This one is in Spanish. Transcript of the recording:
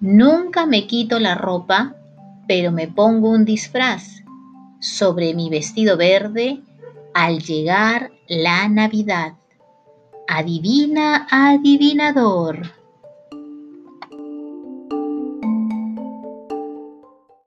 Nunca me quito la ropa, pero me pongo un disfraz sobre mi vestido verde al llegar la Navidad. Adivina, adivinador.